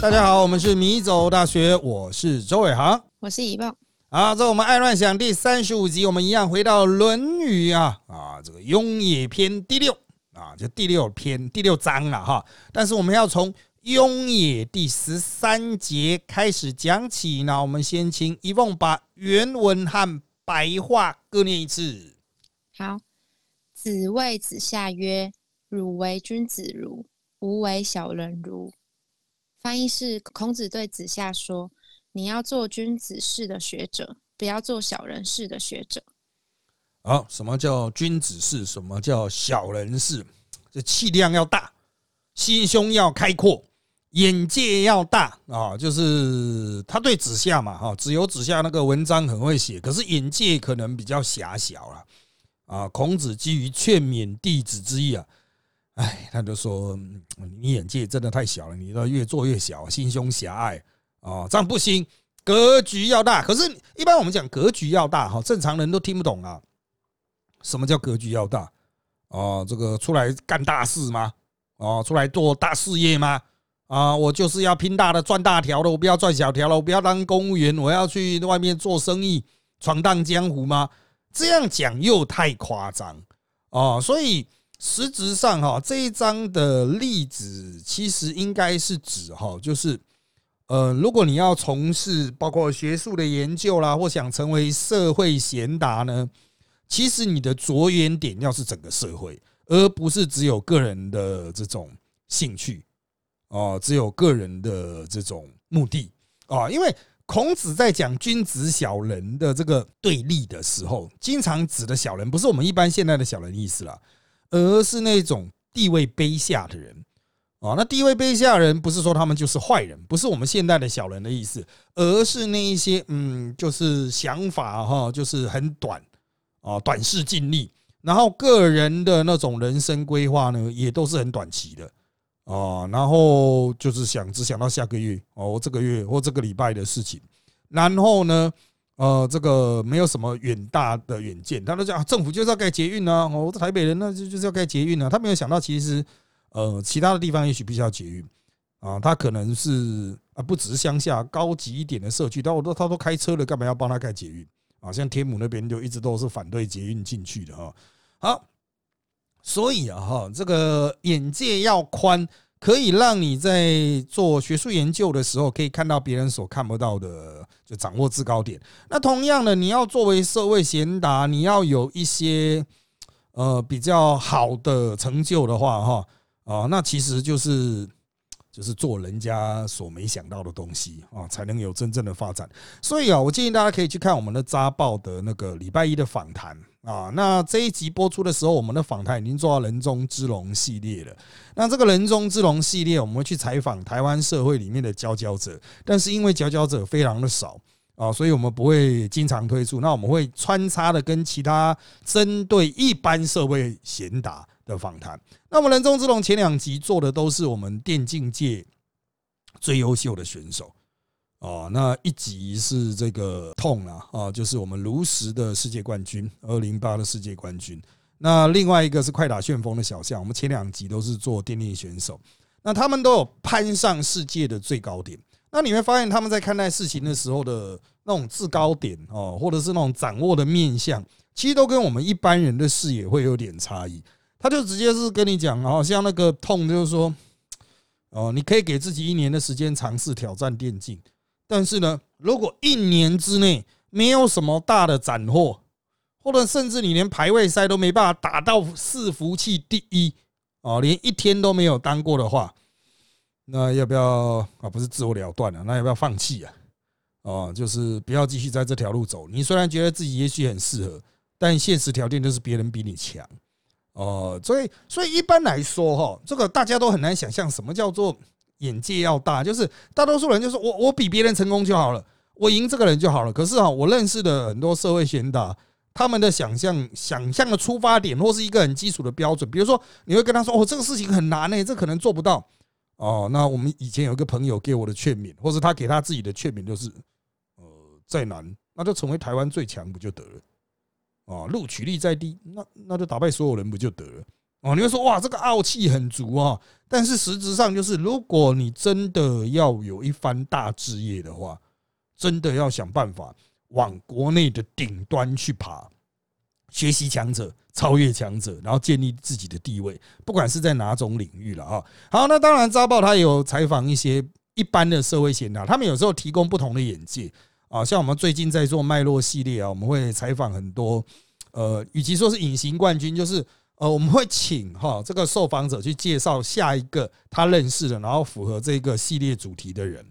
大家好，我们是米走大学，我是周伟航，我是一棒。好，这我们爱乱想第三十五集，我们一样回到《论语》啊啊，这个《雍也》篇第六啊，就第六篇第六章了哈。但是我们要从《雍也》第十三节开始讲起呢。我们先请一凤把原文和白话各念一次。好，子谓子夏曰：“汝为君子如，吾为小人如。”翻译是孔子对子夏说：“你要做君子式的学者，不要做小人式的学者。”好，什么叫君子式？什么叫小人式？这气量要大，心胸要开阔，眼界要大啊！就是他对子夏嘛，哈，只有子夏那个文章很会写，可是眼界可能比较狭小了啊。孔子基于劝勉弟子之意啊。哎，他就说你眼界真的太小了，你要越做越小，心胸狭隘啊，这样不行，格局要大。可是，一般我们讲格局要大，哈，正常人都听不懂啊。什么叫格局要大？哦，这个出来干大事吗？哦，出来做大事业吗？啊，我就是要拼大的，赚大条的，我不要赚小条了，我不要当公务员，我要去外面做生意，闯荡江湖吗？这样讲又太夸张哦，所以。实质上，哈，这一章的例子其实应该是指，哈，就是，呃，如果你要从事包括学术的研究啦，或想成为社会贤达呢，其实你的着眼点要是整个社会，而不是只有个人的这种兴趣，哦，只有个人的这种目的啊。因为孔子在讲君子小人的这个对立的时候，经常指的小人不是我们一般现在的小人意思了。而是那种地位卑下的人啊，那地位卑下人不是说他们就是坏人，不是我们现代的小人的意思，而是那一些嗯，就是想法哈，就是很短啊，短视尽力，然后个人的那种人生规划呢，也都是很短期的啊，然后就是想只想到下个月哦，这个月或这个礼拜的事情，然后呢。呃，这个没有什么远大的远见，他都讲政府就是要盖捷运呢。我台北人那就就是要盖捷运呢。他没有想到，其实呃，其他的地方也许必须要捷运啊。他可能是啊，不只是乡下高级一点的社区，但我都他都开车了，干嘛要帮他盖捷运啊？像天母那边就一直都是反对捷运进去的哈。好，所以啊哈，这个眼界要宽。可以让你在做学术研究的时候，可以看到别人所看不到的，就掌握制高点。那同样的，你要作为社会贤达，你要有一些呃比较好的成就的话，哈啊，那其实就是就是做人家所没想到的东西啊，才能有真正的发展。所以啊，我建议大家可以去看我们的扎报的那个礼拜一的访谈。啊，那这一集播出的时候，我们的访谈已经做到人中之龙系列了。那这个人中之龙系列，我们会去采访台湾社会里面的佼佼者，但是因为佼佼者非常的少啊，所以我们不会经常推出。那我们会穿插的跟其他针对一般社会贤达的访谈。那么人中之龙前两集做的都是我们电竞界最优秀的选手。哦，那一集是这个痛啊啊，就是我们炉石的世界冠军，二零八的世界冠军。那另外一个是快打旋风的小象，我们前两集都是做电竞选手，那他们都有攀上世界的最高点。那你会发现他们在看待事情的时候的那种制高点哦，或者是那种掌握的面相，其实都跟我们一般人的视野会有点差异。他就直接是跟你讲哦，像那个痛，就是说哦，你可以给自己一年的时间尝试挑战电竞。但是呢，如果一年之内没有什么大的斩获，或者甚至你连排位赛都没办法打到四服器第一啊，连一天都没有当过的话，那要不要啊？不是自我了断了，那要不要放弃啊？哦，就是不要继续在这条路走。你虽然觉得自己也许很适合，但现实条件就是别人比你强哦。所以，所以一般来说哈，这个大家都很难想象什么叫做。眼界要大，就是大多数人就是我我比别人成功就好了，我赢这个人就好了。可是啊，我认识的很多社会贤达，他们的想象想象的出发点或是一个很基础的标准，比如说你会跟他说哦，这个事情很难呢，这可能做不到哦。那我们以前有一个朋友给我的劝勉，或是他给他自己的劝勉，就是呃，再难那就成为台湾最强不就得了？哦，录取率再低，那那就打败所有人不就得了？哦，你会说哇，这个傲气很足啊。但是实质上就是，如果你真的要有一番大志业的话，真的要想办法往国内的顶端去爬，学习强者，超越强者，然后建立自己的地位，不管是在哪种领域了啊。好，那当然，《扎报》他有采访一些一般的社会贤达，他们有时候提供不同的眼界啊。像我们最近在做脉络系列啊，我们会采访很多，呃，与其说是隐形冠军，就是呃，我们会请哈这个受访者去介绍下一个他认识的，然后符合这个系列主题的人。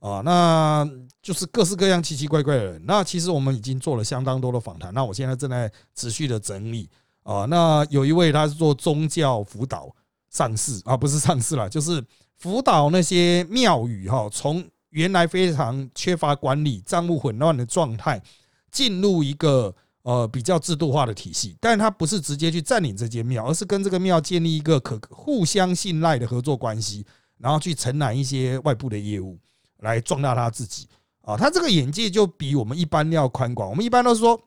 啊，那就是各式各样奇奇怪怪的人。那其实我们已经做了相当多的访谈。那我现在正在持续的整理啊。那有一位他是做宗教辅导上市啊，不是上市了，就是辅导那些庙宇哈，从原来非常缺乏管理、账目混乱的状态，进入一个呃比较制度化的体系。但他不是直接去占领这间庙，而是跟这个庙建立一个可互相信赖的合作关系，然后去承揽一些外部的业务。来壮大他自己啊，他这个眼界就比我们一般要宽广。我们一般都是说，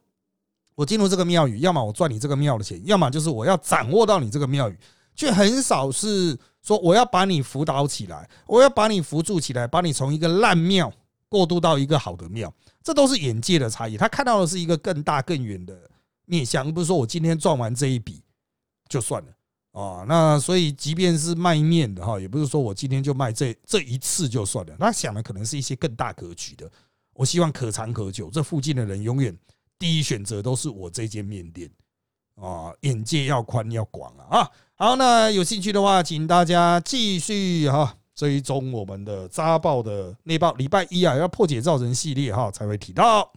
我进入这个庙宇，要么我赚你这个庙的钱，要么就是我要掌握到你这个庙宇，却很少是说我要把你辅导起来，我要把你扶助起来，把你从一个烂庙过渡到一个好的庙，这都是眼界的差异。他看到的是一个更大更远的面向，不是说我今天赚完这一笔就算了。啊，那所以即便是卖面的哈，也不是说我今天就卖这这一次就算了。他想的可能是一些更大格局的。我希望可长可久，这附近的人永远第一选择都是我这间面店啊，眼界要宽要广啊啊！好，那有兴趣的话，请大家继续哈追踪我们的扎报的内报，礼拜一啊要破解造成系列哈才会提到。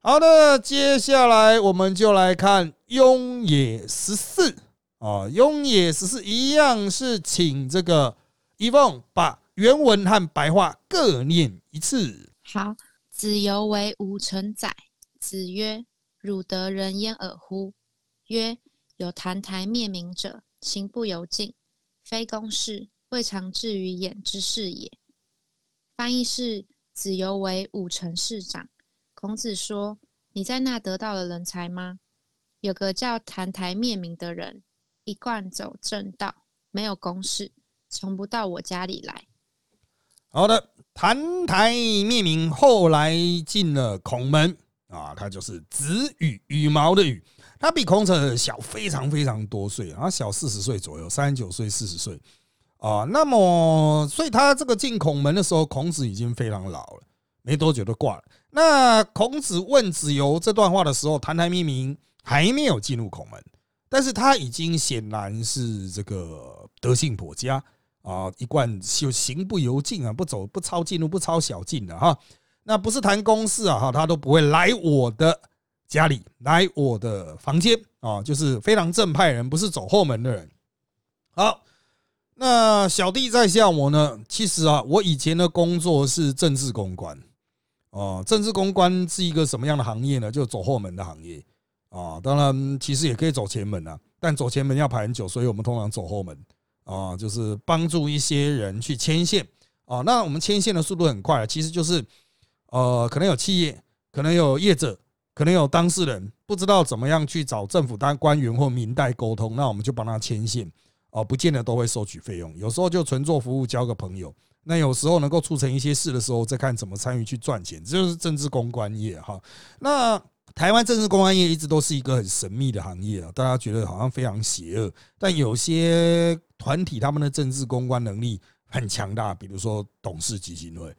好的，接下来我们就来看雍野十四。啊，雍也十四一样是请这个一凤把原文和白话各念一次。好，子游为吾承载。子曰：“汝得人焉耳乎？”曰：“有澹台灭明者，行不由径，非公事，未尝至于眼之事也。”翻译是：子游为武城市长。孔子说：“你在那得到了人才吗？有个叫澹台灭明的人。”一贯走正道，没有公事，从不到我家里来。好的，澹台灭明，后来进了孔门啊，他就是子羽，羽毛的羽，他比孔子小非常非常多岁啊，小四十岁左右，三十九岁、四十岁啊。那么，所以他这个进孔门的时候，孔子已经非常老了，没多久就挂了。那孔子问子游这段话的时候，澹台明明还没有进入孔门。但是他已经显然是这个德性颇佳啊，一贯就行不由径啊，不走不抄近路，不抄小径的哈。那不是谈公事啊哈，他都不会来我的家里，来我的房间啊，就是非常正派人，不是走后门的人。好，那小弟在下我呢，其实啊，我以前的工作是政治公关哦，政治公关是一个什么样的行业呢？就走后门的行业。啊，当然，其实也可以走前门啊，但走前门要排很久，所以我们通常走后门啊，就是帮助一些人去牵线啊。那我们牵线的速度很快，其实就是呃，可能有企业，可能有业者，可能有当事人，不知道怎么样去找政府当官员或民代沟通，那我们就帮他牵线啊，不见得都会收取费用，有时候就纯做服务，交个朋友。那有时候能够促成一些事的时候，再看怎么参与去赚钱，这就是政治公关业哈。那台湾政治公关业一直都是一个很神秘的行业啊，大家觉得好像非常邪恶，但有些团体他们的政治公关能力很强大，比如说董事基金会。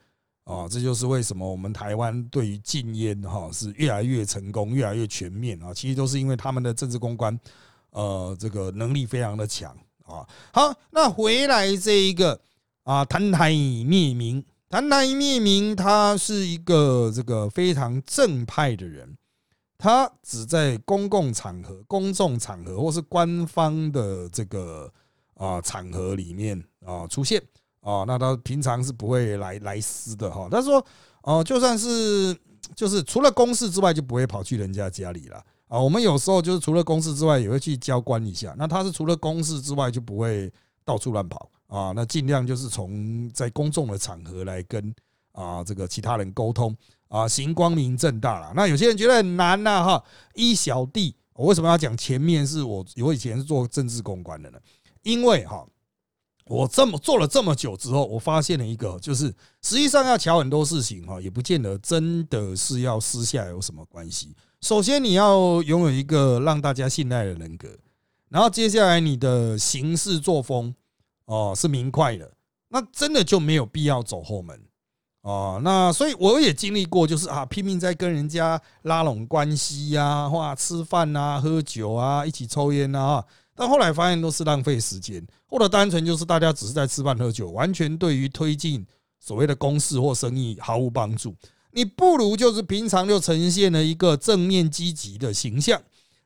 啊，这就是为什么我们台湾对于禁烟哈是越来越成功、越来越全面啊，其实都是因为他们的政治公关呃这个能力非常的强。啊。好，那回来这一个啊，澹台灭明，澹台灭明，他是一个这个非常正派的人。他只在公共场合、公众场合或是官方的这个啊场合里面啊出现啊，那他平常是不会来来私的哈。他说哦，就算是就是除了公事之外，就不会跑去人家家里了啊。我们有时候就是除了公事之外，也会去交关一下。那他是除了公事之外，就不会到处乱跑啊。那尽量就是从在公众的场合来跟啊这个其他人沟通。啊，行光明正大了。那有些人觉得很难呐，哈！一小弟我为什么要讲前面是我我以前是做政治公关的呢？因为哈，我这么做了这么久之后，我发现了一个，就是实际上要瞧很多事情哈，也不见得真的是要私下有什么关系。首先你要拥有一个让大家信赖的人格，然后接下来你的行事作风哦是明快的，那真的就没有必要走后门哦。那所以我也经历过，就是啊拼命在跟人家拉拢关系呀，或吃饭啊、喝酒啊、一起抽烟啊。但后来发现都是浪费时间，或者单纯就是大家只是在吃饭喝酒，完全对于推进所谓的公事或生意毫无帮助。你不如就是平常就呈现了一个正面积极的形象，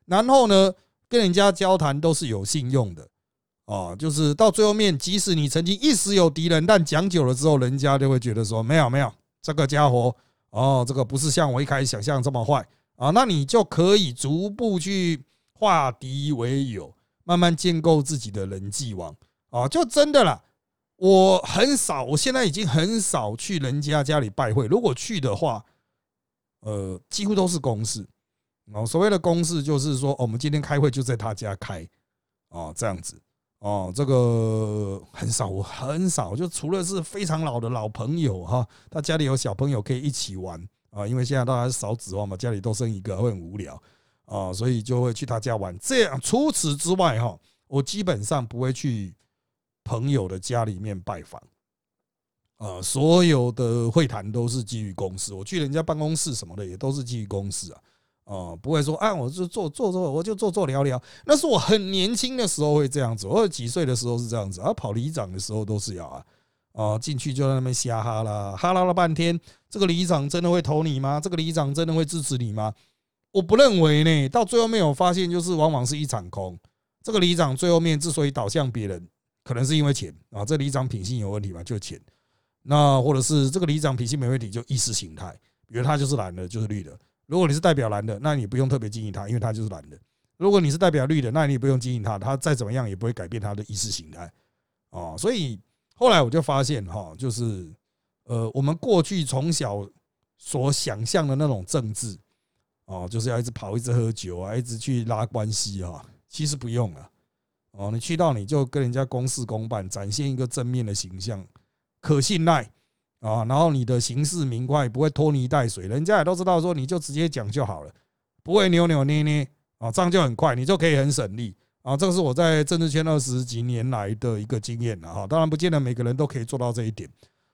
然后呢跟人家交谈都是有信用的哦，就是到最后面，即使你曾经一时有敌人，但讲久了之后，人家就会觉得说没有没有这个家伙哦，这个不是像我一开始想象这么坏啊，那你就可以逐步去化敌为友。慢慢建构自己的人际网啊，就真的啦。我很少，我现在已经很少去人家家里拜会。如果去的话，呃，几乎都是公事。哦，所谓的公事就是说，我们今天开会就在他家开，哦，这样子。哦，这个很少，我很少。就除了是非常老的老朋友哈，他家里有小朋友可以一起玩啊，因为现在大家少指望嘛，家里都生一个会很无聊。啊，所以就会去他家玩。这样，除此之外，哈，我基本上不会去朋友的家里面拜访。啊，所有的会谈都是基于公司。我去人家办公室什么的，也都是基于公司啊。啊，不会说，啊，我就做做做，我就做做聊聊。那是我很年轻的时候会这样子，我几岁的时候是这样子。啊，跑里长的时候都是要啊，啊，进去就在那边瞎哈啦，哈啦了半天。这个里长真的会投你吗？这个里长真的会支持你吗？我不认为呢，到最后面我发现就是往往是一场空。这个里长最后面之所以倒向别人，可能是因为钱啊，这里长品性有问题嘛，就钱。那或者是这个里长品性没问题，就意识形态，比如他就是蓝的，就是绿的。如果你是代表蓝的，那你不用特别经营他，因为他就是蓝的。如果你是代表绿的，那你也不用经营他，他再怎么样也不会改变他的意识形态啊。所以后来我就发现哈，就是呃，我们过去从小所想象的那种政治。哦，就是要一直跑，一直喝酒啊，一直去拉关系啊。其实不用了，哦，你去到你就跟人家公事公办，展现一个正面的形象，可信赖啊。然后你的行事明快，不会拖泥带水，人家也都知道说你就直接讲就好了，不会扭扭捏捏啊，这样就很快，你就可以很省力啊。这个是我在政治圈二十几年来的一个经验了哈。当然不见得每个人都可以做到这一点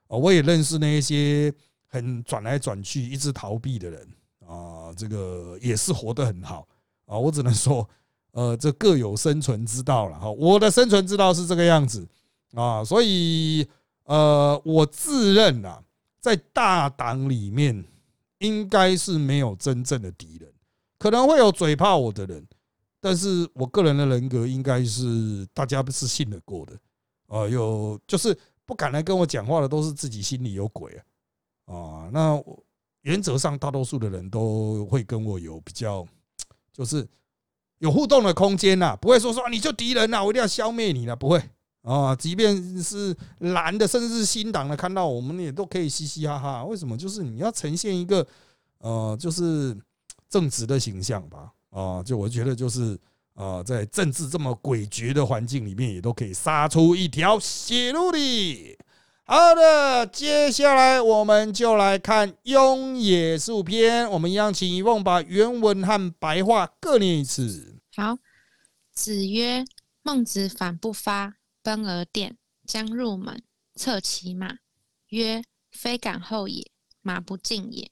啊。我也认识那一些很转来转去、一直逃避的人。啊，这个也是活得很好啊！我只能说，呃，这各有生存之道了哈。我的生存之道是这个样子啊，所以呃，我自认啊，在大党里面应该是没有真正的敌人，可能会有嘴炮我的人，但是我个人的人格应该是大家不是信得过的啊。有就是不敢来跟我讲话的，都是自己心里有鬼啊啊！那。原则上，大多数的人都会跟我有比较，就是有互动的空间呐，不会说说你就敌人呐，我一定要消灭你了，不会啊。即便是蓝的，甚至是新党的，看到我们也都可以嘻嘻哈哈。为什么？就是你要呈现一个呃，就是正直的形象吧。啊，就我觉得就是啊，在政治这么诡谲的环境里面，也都可以杀出一条血路的。好的，接下来我们就来看《雍也术篇》。我们一样，请一凤把原文和白话各念一次。好，子曰：“孟子反不发，奔而殿，将入门，策其马，曰：‘非敢后也，马不进也。’”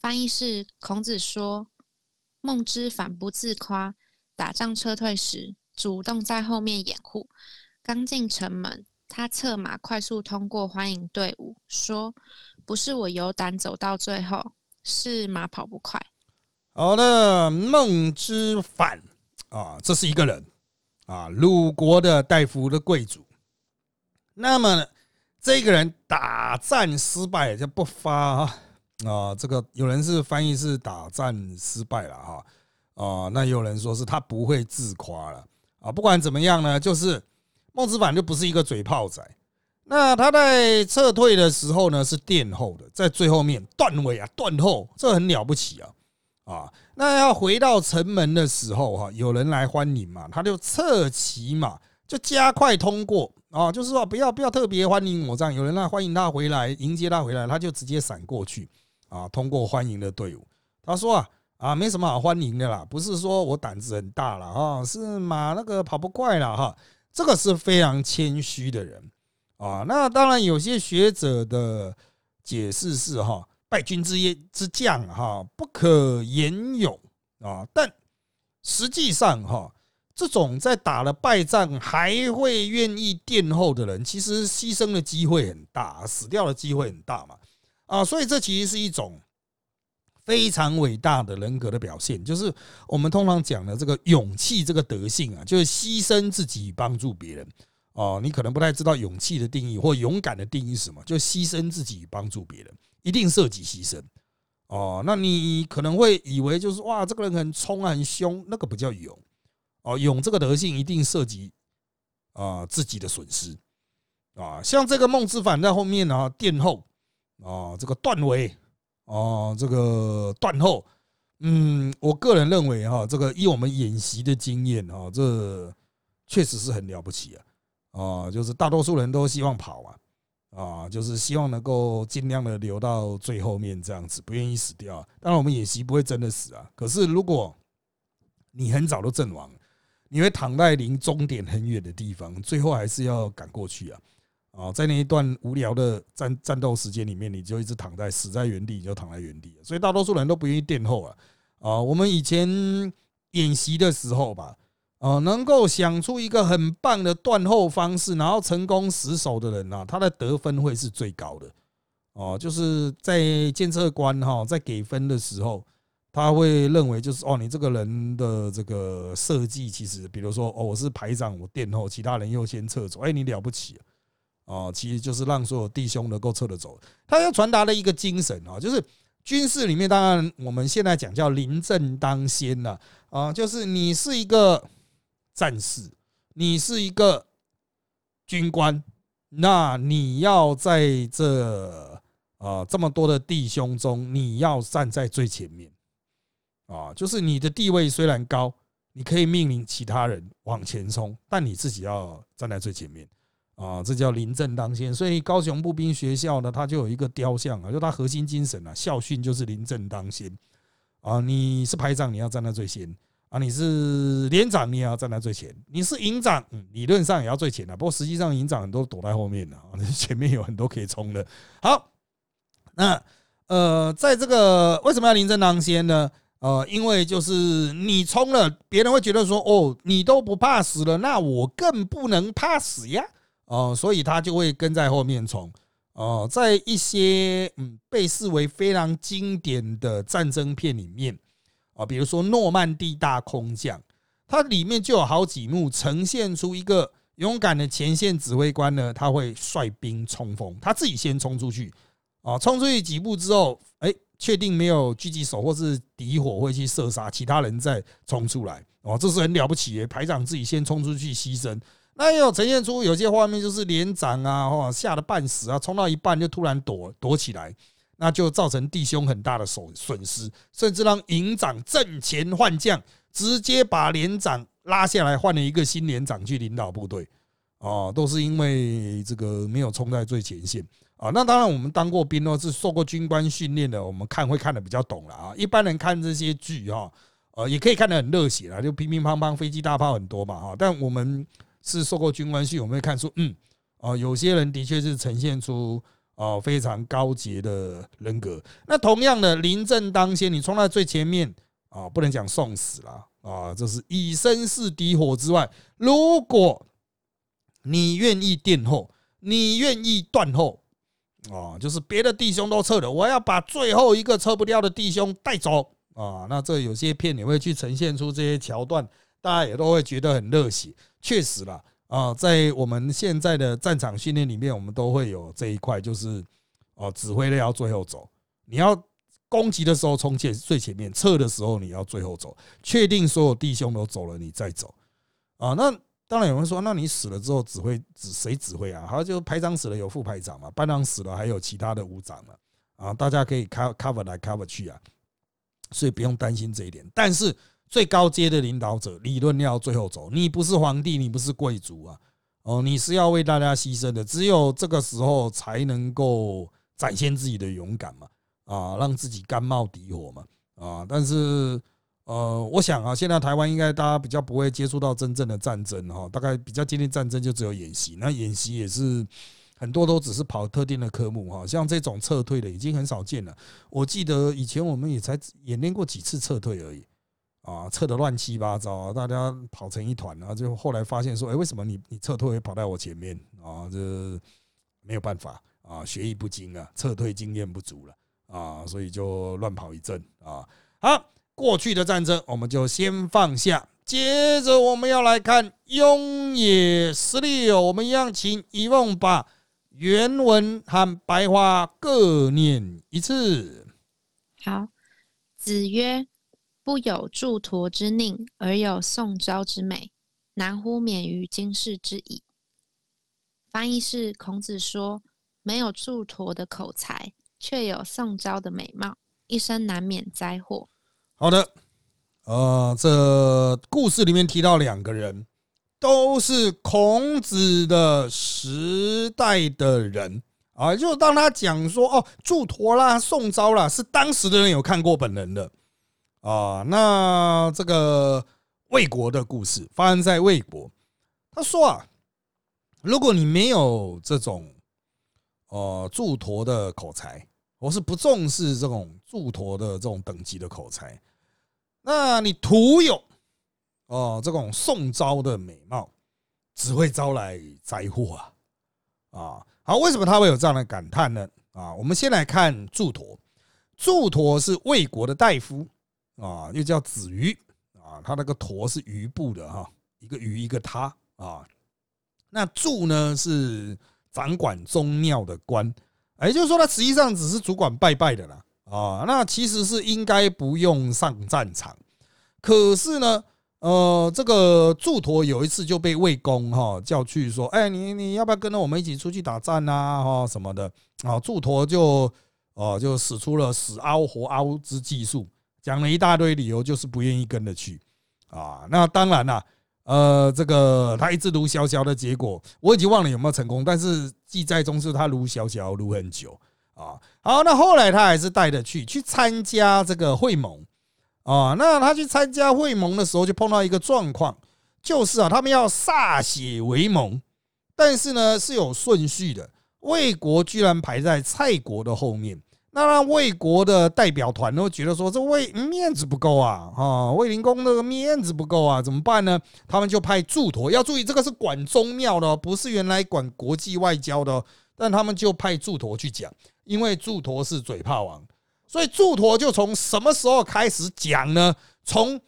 翻译是：孔子说，孟之反不自夸，打仗撤退时主动在后面掩护，刚进城门。他策马快速通过欢迎队伍，说：“不是我有胆走到最后，是马跑不快。”好的，孟之反啊，这是一个人啊，鲁国的大夫的贵族。那么这个人打战失败就不发啊，这个有人是翻译是打战失败了哈啊，那有人说是他不会自夸了啊。不管怎么样呢，就是。孟子反就不是一个嘴炮仔，那他在撤退的时候呢是殿后的，在最后面断尾啊断后，这很了不起啊啊。那要回到城门的时候哈，有人来欢迎嘛，他就策骑马，就加快通过啊，就是说不要不要特别欢迎我这样，有人来欢迎他回来，迎接他回来，他就直接闪过去啊，通过欢迎的队伍。他说啊啊，没什么好欢迎的啦，不是说我胆子很大了啊，是马那个跑不快了哈，这个是非常谦虚的人啊。那当然有些学者的解释是哈。败军之业之将哈不可言勇啊，但实际上哈，这种在打了败仗还会愿意殿后的人，其实牺牲的机会很大，死掉的机会很大嘛啊，所以这其实是一种非常伟大的人格的表现，就是我们通常讲的这个勇气这个德性啊，就是牺牲自己帮助别人哦。你可能不太知道勇气的定义或勇敢的定义是什么，就牺牲自己帮助别人。一定涉及牺牲哦，那你可能会以为就是哇，这个人很冲很凶，那个不叫勇哦，勇这个德性一定涉及啊自己的损失啊，像这个孟之反在后面呢殿后啊，这个段维哦，这个断后，嗯，我个人认为哈，这个以我们演习的经验啊，这确实是很了不起啊啊，就是大多数人都希望跑啊。啊，就是希望能够尽量的留到最后面这样子，不愿意死掉。当然，我们演习不会真的死啊。可是，如果你很早都阵亡，你会躺在离终点很远的地方，最后还是要赶过去啊。啊，在那一段无聊的战战斗时间里面，你就一直躺在死在原地，你就躺在原地。所以，大多数人都不愿意垫后啊。啊，我们以前演习的时候吧。啊，能够想出一个很棒的断后方式，然后成功死守的人呐，他的得分会是最高的。哦，就是在监测官哈，在给分的时候，他会认为就是哦，你这个人的这个设计，其实比如说哦，我是排长，我殿后，其他人优先撤走，哎，你了不起哦，其实就是让所有弟兄能够撤得走。他要传达的一个精神啊，就是军事里面，当然我们现在讲叫临阵当先了啊，就是你是一个。战士，你是一个军官，那你要在这啊这么多的弟兄中，你要站在最前面啊！就是你的地位虽然高，你可以命令其他人往前冲，但你自己要站在最前面啊！这叫临阵当先。所以高雄步兵学校呢，它就有一个雕像啊，就它核心精神啊，校训就是临阵当先啊！你是排长，你要站在最先。啊，你是连长，你也要站在最前；你是营长，理论上也要最前的。不过实际上，营长很多躲在后面的，前面有很多可以冲的。好，那呃，在这个为什么要临阵当先呢？呃，因为就是你冲了，别人会觉得说，哦，你都不怕死了，那我更不能怕死呀。哦，所以他就会跟在后面冲。哦，在一些嗯被视为非常经典的战争片里面。啊，比如说诺曼底大空降，它里面就有好几幕呈现出一个勇敢的前线指挥官呢，他会率兵冲锋，他自己先冲出去，啊，冲出去几步之后，哎，确定没有狙击手或是敌火会去射杀，其他人再冲出来，哦，这是很了不起的，排长自己先冲出去牺牲。那也有呈现出有些画面，就是连长啊，吓得半死啊，冲到一半就突然躲躲起来。那就造成弟兄很大的损损失，甚至让营长阵前换将，直接把连长拉下来，换了一个新连长去领导部队，啊，都是因为这个没有冲在最前线啊。那当然，我们当过兵哦，是受过军官训练的，我们看会看的比较懂了啊。一般人看这些剧哈，呃，也可以看得很热血啦，就乒乒乓乓，飞机大炮很多嘛哈。但我们是受过军官训，我们会看出，嗯，啊，有些人的确是呈现出。哦，非常高洁的人格。那同样的，临阵当先，你冲在最前面啊，不能讲送死了啊，这是以身试敌火之外。如果你愿意殿后，你愿意断后啊，就是别的弟兄都撤了，我要把最后一个撤不掉的弟兄带走啊。那这有些片你会去呈现出这些桥段，大家也都会觉得很热血。确实啦。啊，在我们现在的战场训练里面，我们都会有这一块，就是哦，指挥的要最后走。你要攻击的时候冲前最前面，撤的时候你要最后走，确定所有弟兄都走了，你再走。啊，那当然有人说，那你死了之后指挥指谁指挥啊？好，就排长死了有副排长嘛，班长死了还有其他的武长嘛。啊，大家可以 cover 来 cover 去啊。所以不用担心这一点。但是最高阶的领导者，理论要最后走，你不是皇帝，你不是贵族啊，哦，你是要为大家牺牲的，只有这个时候才能够展现自己的勇敢嘛，啊，让自己甘冒敌火嘛，啊，但是。呃，我想啊，现在台湾应该大家比较不会接触到真正的战争哈，大概比较接近战争就只有演习，那演习也是很多都只是跑特定的科目哈，像这种撤退的已经很少见了。我记得以前我们也才演练过几次撤退而已啊，撤的乱七八糟啊，大家跑成一团啊，就后来发现说，哎，为什么你你撤退跑在我前面啊？这没有办法啊，学艺不精啊，撤退经验不足了啊，所以就乱跑一阵啊，好。过去的战争我们就先放下，接着我们要来看雍也十六。我们一样请一梦把原文和白话各念一次。好，子曰：“不有祝陀之宁，而有宋昭之美，难乎免于今世之矣。”翻译是：孔子说，没有祝陀的口才，却有宋昭的美貌，一生难免灾祸。好的，呃，这故事里面提到两个人，都是孔子的时代的人啊。就当他讲说哦，祝陀啦、宋昭啦，是当时的人有看过本人的啊。那这个魏国的故事发生在魏国，他说啊，如果你没有这种呃祝陀的口才，我是不重视这种祝陀的这种等级的口才。那你徒有哦这种宋昭的美貌，只会招来灾祸啊！啊，好，为什么他会有这样的感叹呢？啊，我们先来看祝陀，祝陀是魏国的大夫啊，又叫子瑜啊，他那个陀是余部的哈，一个余一个他啊。那祝呢是掌管宗庙的官，也就是说他实际上只是主管拜拜的啦。啊，那其实是应该不用上战场，可是呢，呃，这个祝陀有一次就被魏公哈叫去说，哎，你你要不要跟着我们一起出去打战啊？哈什么的啊？祝陀就哦就使出了死凹活凹之技术，讲了一大堆理由，就是不愿意跟着去啊。那当然了，呃，这个他一直撸小小的结果，我已经忘了有没有成功，但是记载中是他撸小小撸很久。啊，好，那后来他还是带着去去参加这个会盟啊。那他去参加会盟的时候，就碰到一个状况，就是啊，他们要歃血为盟，但是呢是有顺序的。魏国居然排在蔡国的后面，那让魏国的代表团都觉得说，这魏面子不够啊，啊，魏灵公那个面子不够啊，怎么办呢？他们就派祝陀，要注意，这个是管宗庙的，不是原来管国际外交的。但他们就派祝陀去讲，因为祝陀是嘴炮王，所以祝陀就从什么时候开始讲呢？从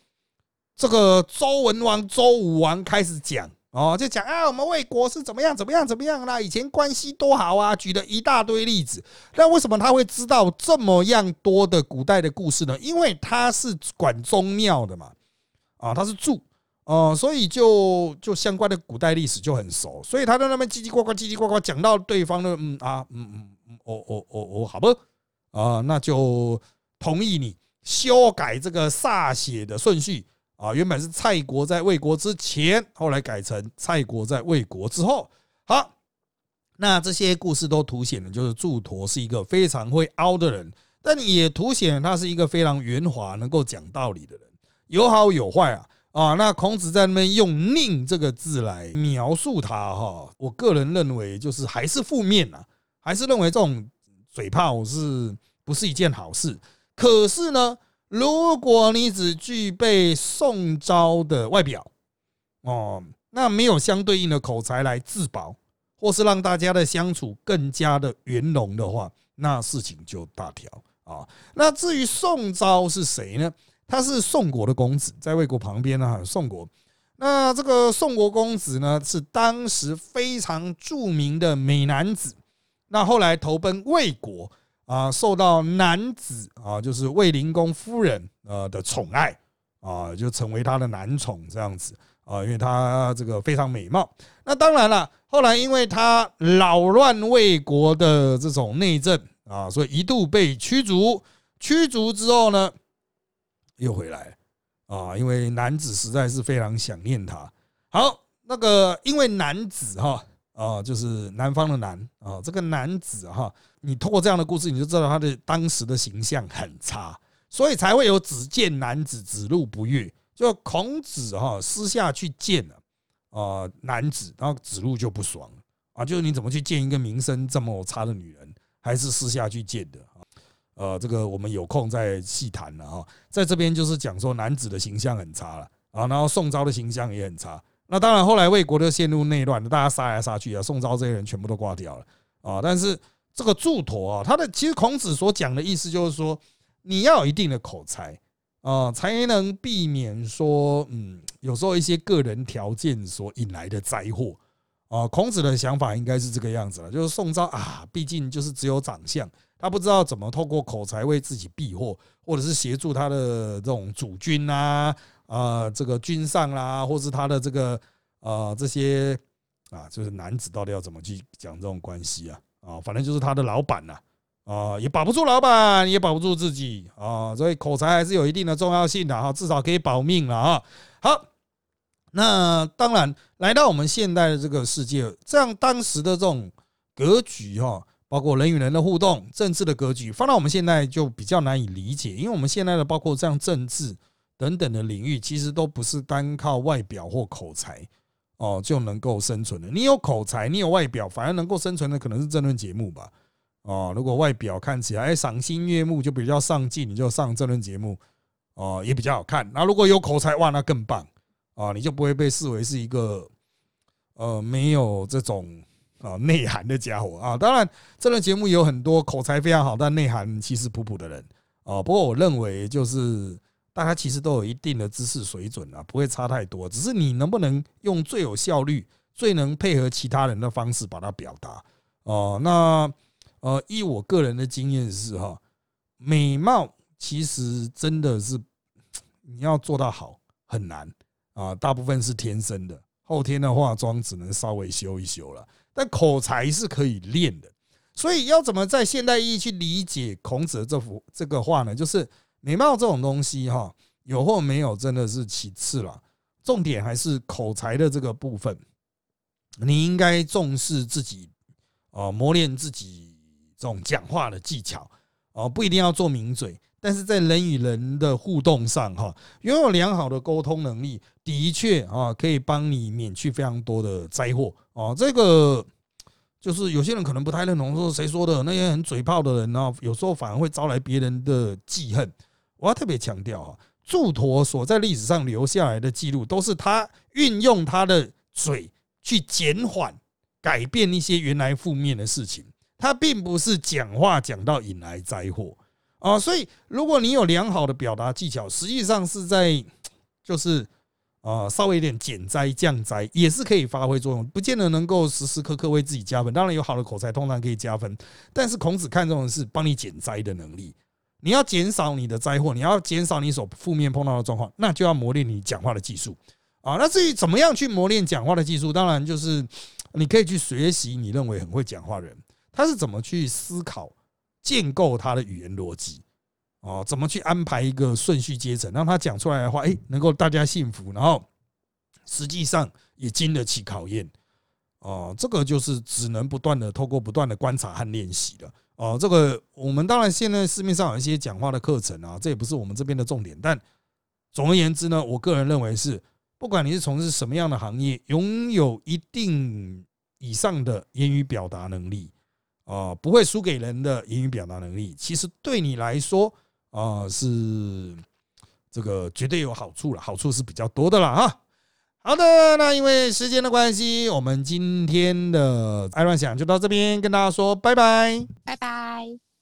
这个周文王、周武王开始讲哦，就讲啊，我们魏国是怎么样、怎么样、怎么样啦，以前关系多好啊，举了一大堆例子。那为什么他会知道这么样多的古代的故事呢？因为他是管宗庙的嘛，啊，他是祝。哦，所以就就相关的古代历史就很熟，所以他在那边叽叽呱呱、叽叽呱呱讲到对方的，嗯啊，嗯嗯嗯，哦哦哦哦，好吧，啊，那就同意你修改这个歃血的顺序啊，原本是蔡国在魏国之前，后来改成蔡国在魏国之后。好，那这些故事都凸显了，就是祝陀是一个非常会凹的人，但也凸显他是一个非常圆滑、能够讲道理的人，有好有坏啊。啊，那孔子在那边用“佞”这个字来描述他哈，我个人认为就是还是负面呐，还是认为这种嘴炮是不是一件好事？可是呢，如果你只具备宋昭的外表哦，那没有相对应的口才来自保，或是让大家的相处更加的圆融的话，那事情就大条啊。那至于宋昭是谁呢？他是宋国的公子，在魏国旁边呢。宋国，那这个宋国公子呢，是当时非常著名的美男子。那后来投奔魏国啊，受到男子啊，就是卫灵公夫人呃的宠爱啊，就成为他的男宠这样子啊，因为他这个非常美貌。那当然了，后来因为他扰乱魏国的这种内政啊，所以一度被驱逐。驱逐之后呢？又回来啊，因为男子实在是非常想念他。好，那个因为男子哈啊，就是南方的男啊，这个男子哈，你透过这样的故事，你就知道他的当时的形象很差，所以才会有子见男子，子路不悦。就孔子哈私下去见了啊男子，然后子路就不爽啊，就是你怎么去见一个名声这么差的女人，还是私下去见的啊？呃，这个我们有空再细谈了哈。在这边就是讲说男子的形象很差了啊，然后宋昭的形象也很差。那当然后来魏国就陷入内乱，大家杀来杀去啊，宋昭这些人全部都挂掉了啊。但是这个祝陀啊，他的其实孔子所讲的意思就是说，你要有一定的口才。啊，才能避免说，嗯，有时候一些个人条件所引来的灾祸啊。孔子的想法应该是这个样子了，就是宋昭啊，毕竟就是只有长相，他不知道怎么透过口才为自己避祸，或者是协助他的这种主君啊，啊，这个君上啦，或是他的这个啊这些啊，就是男子到底要怎么去讲这种关系啊？啊，反正就是他的老板呐。啊，也保不住老板，也保不住自己啊，所以口才还是有一定的重要性的哈，至少可以保命了啊。好，那当然来到我们现代的这个世界，这样当时的这种格局哈，包括人与人的互动、政治的格局，放到我们现在就比较难以理解，因为我们现在的包括这样政治等等的领域，其实都不是单靠外表或口才哦就能够生存的。你有口才，你有外表，反而能够生存的可能是政论节目吧。哦，如果外表看起来赏心悦目，就比较上进，你就上这轮节目，哦，也比较好看。那如果有口才，哇，那更棒啊！你就不会被视为是一个呃没有这种啊内涵的家伙啊。当然，这轮节目有很多口才非常好，但内涵其实普普的人啊。不过我认为，就是大家其实都有一定的知识水准啊，不会差太多。只是你能不能用最有效率、最能配合其他人的方式把它表达哦？那。呃，依我个人的经验是哈，美貌其实真的是你要做到好很难啊，大部分是天生的，后天的化妆只能稍微修一修了。但口才是可以练的，所以要怎么在现代意义去理解孔子的这幅这个话呢？就是美貌这种东西哈，有或没有真的是其次了，重点还是口才的这个部分，你应该重视自己啊，磨练自己。这种讲话的技巧哦，不一定要做名嘴，但是在人与人的互动上哈，拥有良好的沟通能力，的确啊，可以帮你免去非常多的灾祸哦。这个就是有些人可能不太认同，说谁说的那些很嘴炮的人呢，有时候反而会招来别人的记恨。我要特别强调啊，祝陀所在历史上留下来的记录，都是他运用他的嘴去减缓、改变一些原来负面的事情。他并不是讲话讲到引来灾祸啊，所以如果你有良好的表达技巧，实际上是在就是啊稍微有点减灾降灾，也是可以发挥作用，不见得能够时时刻刻为自己加分。当然有好的口才，通常可以加分，但是孔子看重的是帮你减灾的能力。你要减少你的灾祸，你要减少你所负面碰到的状况，那就要磨练你讲话的技术啊。那至于怎么样去磨练讲话的技术，当然就是你可以去学习你认为很会讲话的人。他是怎么去思考、建构他的语言逻辑？哦，怎么去安排一个顺序阶层，让他讲出来的话，哎，能够大家信服，然后实际上也经得起考验。哦，这个就是只能不断的透过不断的观察和练习了。哦，这个我们当然现在市面上有一些讲话的课程啊，这也不是我们这边的重点。但总而言之呢，我个人认为是，不管你是从事什么样的行业，拥有一定以上的言语表达能力。啊，不会输给人的言语表达能力，其实对你来说啊是这个绝对有好处了，好处是比较多的了啊。好的，那因为时间的关系，我们今天的爱乱想就到这边，跟大家说拜拜，拜拜。